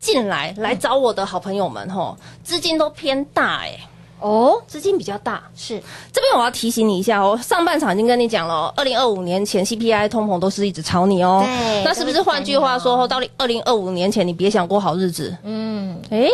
进来来找我的好朋友们哈，资金都偏大哎。哦，资金比较大，是。这边我要提醒你一下哦，上半场已经跟你讲了，二零二五年前 CPI 通膨都是一直炒你哦。对那是不是换句话说，到二零二五年前你别想过好日子？嗯。诶，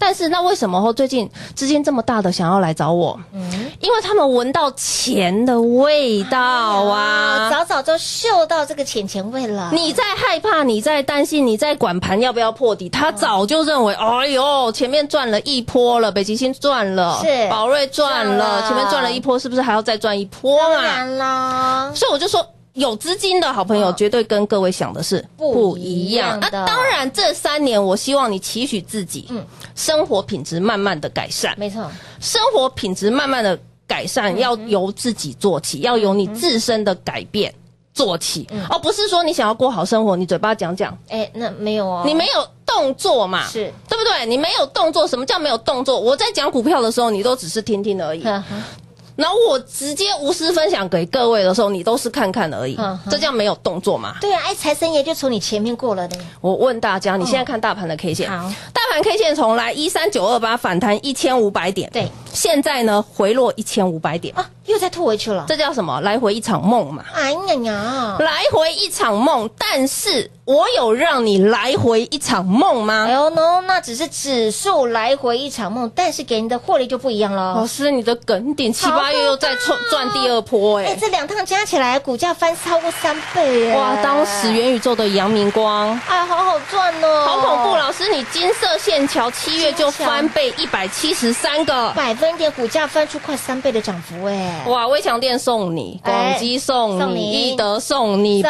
但是那为什么后最近资金这么大的想要来找我？嗯。因为他们闻到钱的味道啊。早早就嗅到这个钱钱味了。你在害怕，你在担心，你在管盘要不要破底，他早就认为，哎呦，前面赚了一波了，北极星赚了，是宝瑞赚赚了，了前面赚了一波，是不是还要再赚一波嘛？当然啦，所以我就说，有资金的好朋友绝对跟各位想的是不一样那啊当然，这三年我希望你期许自己，嗯生活品质慢慢的改善，没错，生活品质慢慢的改善，要由自己做起，要由你自身的改变做起，哦不是说你想要过好生活，你嘴巴讲讲，哎，那没有哦，你没有动作嘛，是。对不对？你没有动作，什么叫没有动作？我在讲股票的时候，你都只是听听而已。呵呵然后我直接无私分享给各位的时候，你都是看看而已嗯，这叫没有动作嘛？对啊，哎，财神爷就从你前面过了的。我问大家，你现在看大盘的 K 线，好，大盘 K 线从来一三九二八反弹一千五百点，对，现在呢回落一千五百点，啊，又再吐回去了。这叫什么？来回一场梦嘛。哎呀呀，来回一场梦，但是我有让你来回一场梦吗？哎呦 no，那只是指数来回一场梦，但是给你的获利就不一样了。老师，你的梗点七八月又在赚赚第二波哎，哎、这两趟加起来，股价翻超过三倍耶！哇，当时元宇宙的阳明光。哎，好好赚哦，好恐怖！老师，你金色线桥七月就翻倍一百七十三个，百分点股价翻出快三倍的涨幅哎！哇！微强店送你，广基送你，易德送你，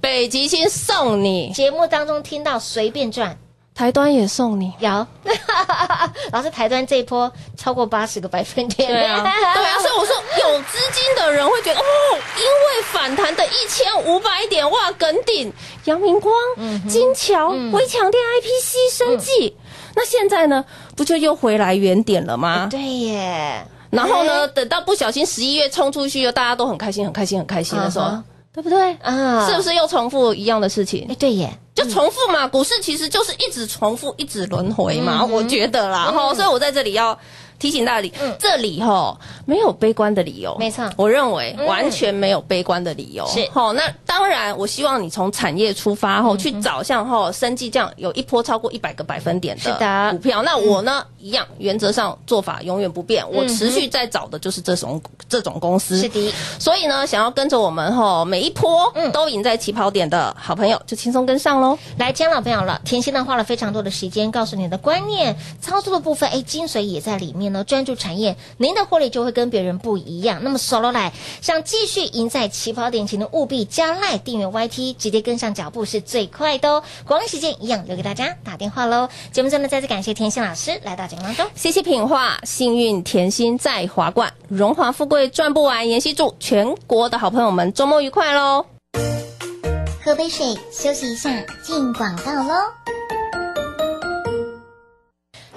北极星送你，节目当中听到随便赚，台端也送你。有，老师台端这一波超过八十个百分点，对啊，对啊，所以我说有资金的人会觉得哦，因为反弹的一千五百点，哇，梗顶、阳明光、金桥、微强电、IPC、生技，那现在呢，不就又回来原点了吗？对耶，然后呢，等到不小心十一月冲出去，又大家都很开心、很开心、很开心的时候对不对？啊是不是又重复一样的事情哎，？对耶，就重复嘛，股市其实就是一直重复、一直轮回嘛，嗯我觉得啦，哈、所以我在这里要提醒大家，嗯。这里哈没有悲观的理由，没错。我认为嗯。完全没有悲观的理由，是。好。那当然，我希望你从产业出发嗯后去找像哈生技这样有一波超过一百个百分点的股票，那我呢一样，原则上做法永远不变，我持续在找的就是这种这种公司，是的，所以呢，想要跟着我们哈每一波嗯。都赢在起跑点的好朋友，就轻松跟上喽。来，姜老朋友了，甜心呢花了非常多的时间告诉你的观念、操作的部分，哎，精髓也在里面年呢，专注产业，您的获利就会跟别人不一样。那么，手罗来想继续赢在起跑点，请您务必加赖订阅 YT，直接跟上脚步是最快的哦。广告时间一样留给大家打电话喽。节目中呢，再次感谢田心老师来到节目当中。谢谢品画，幸运甜心在华冠，荣华富贵赚不完。妍希祝全国的好朋友们周末愉快喽！喝杯水，休息一下，进广告喽。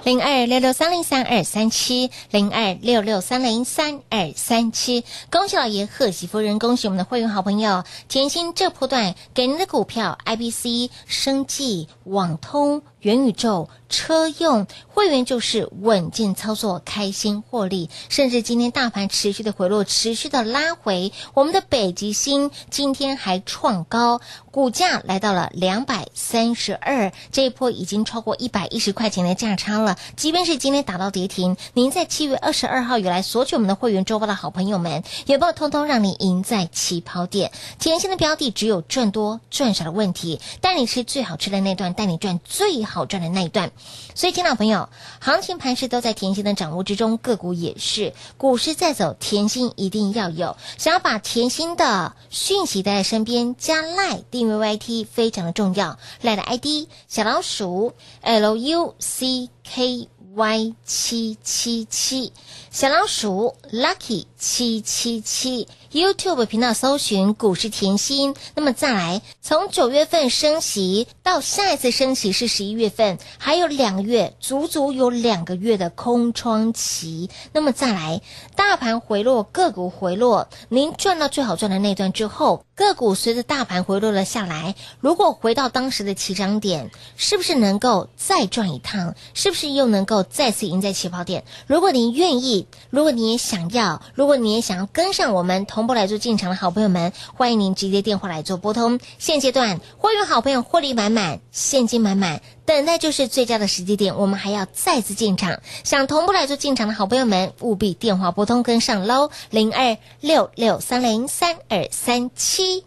零二六六三零三二三七，零二六六三零三二三七。恭喜老爷，贺喜夫人，恭喜我们的会员好朋友，甜心这波段给您的股票，IBC、生计、网通、元宇宙。车用会员就是稳健操作，开心获利，甚至今天大盘持续的回落，持续的拉回，我们的北极星今天还创高，股价来到了两百三十二，这一波已经超过一百一十块钱的价差了。即便是今天打到跌停，您在七月二十二号以来索取我们的会员周报的好朋友们，有没有通通让你赢在起跑点？甜心的标的只有赚多赚少的问题，带你吃最好吃的那段，带你赚最好赚的那一段。所以，亲老朋友，行情盘势都在甜心的掌握之中，个股也是。股市在走，甜心一定要有。想要把甜心的讯息带在身边，加赖订阅 YT 非常的重要。赖的 ID 小老鼠 L U C K Y 七七七，小老鼠 Lucky 七七七。YouTube 频道搜寻股市甜心，那么再来，从九月份升息到下一次升息是十一月份，还有两个月，足足有两个月的空窗期。那么再来，大盘回落，个股回落，您赚到最好赚的那段之后，个股随着大盘回落了下来，如果回到当时的起涨点，是不是能够再赚一趟？是不是又能够再次赢在起跑点？如果您愿意，如果你也想要，如果你也想要跟上我们同。同步来做进场的好朋友们，欢迎您直接电话来做拨通。现阶段会员好朋友获利满满，现金满满，等待就是最佳的时机点。我们还要再次进场，想同步来做进场的好朋友们，务必电话拨通跟上喽，零二六六三零三二三七。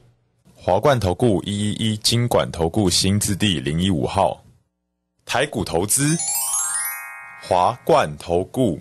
华冠投顾一一一金管投顾新字第零一五号，台股投资，华冠投顾。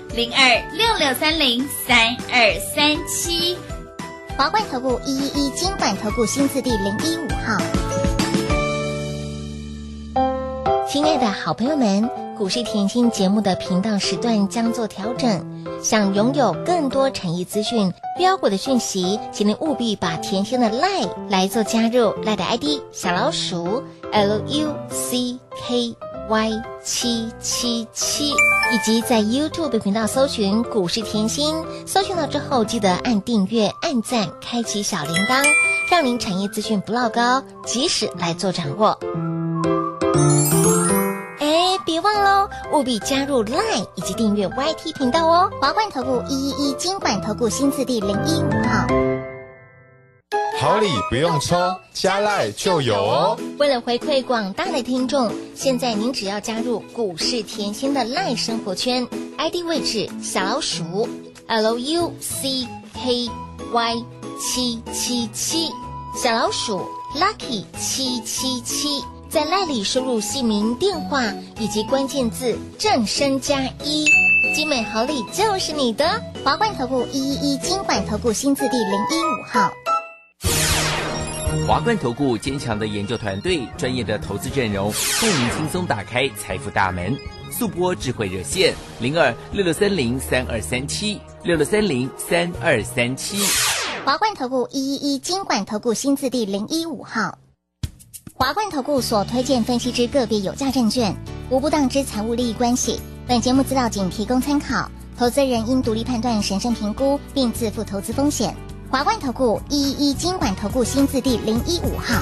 零二六六三零三二三七，华冠投顾一一一金管投顾新字第零一五号。亲爱的好朋友们，股市甜心节目的频道时段将做调整，想拥有更多产业资讯、标股的讯息，请您务必把甜心的 lie 来做加入，lie 的 ID 小老鼠 L U C K。Y 七七七，以及在 YouTube 频道搜寻股市甜心，搜寻到之后记得按订阅、按赞、开启小铃铛，让您产业资讯不落高，及时来做掌握。哎，别忘喽，务必加入 Line 以及订阅 YT 频道哦。华冠投顾一一一金管投顾新字第零一五号。好礼不用抽，加赖就有哦。为了回馈广大的听众，现在您只要加入股市甜心的赖生活圈，ID 位置小老鼠 L U C K Y 七七七，小老鼠 Lucky 七七七，在赖里输入姓名、电话以及关键字“正升加一”，精美好礼就是你的。华冠投顾一一一金管投顾新字第零一五号。华冠投顾坚强的研究团队，专业的投资阵容，助您轻松打开财富大门。速播智慧热线零二六六三零三二三七六六三零三二三七。华冠投顾一一一金管投顾新字第零一五号。华冠投顾所推荐分析之个别有价证券，无不当之财务利益关系。本节目资料仅提供参考，投资人应独立判断、审慎评估，并自负投资风险。华冠投顾一一一金管投顾新字第零一五号。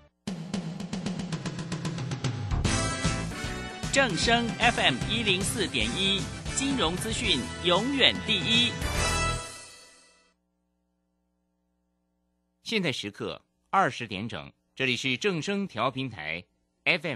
正声 FM 一零四点一，金融资讯永远第一。现在时刻二十点整，这里是正声调频台 FM。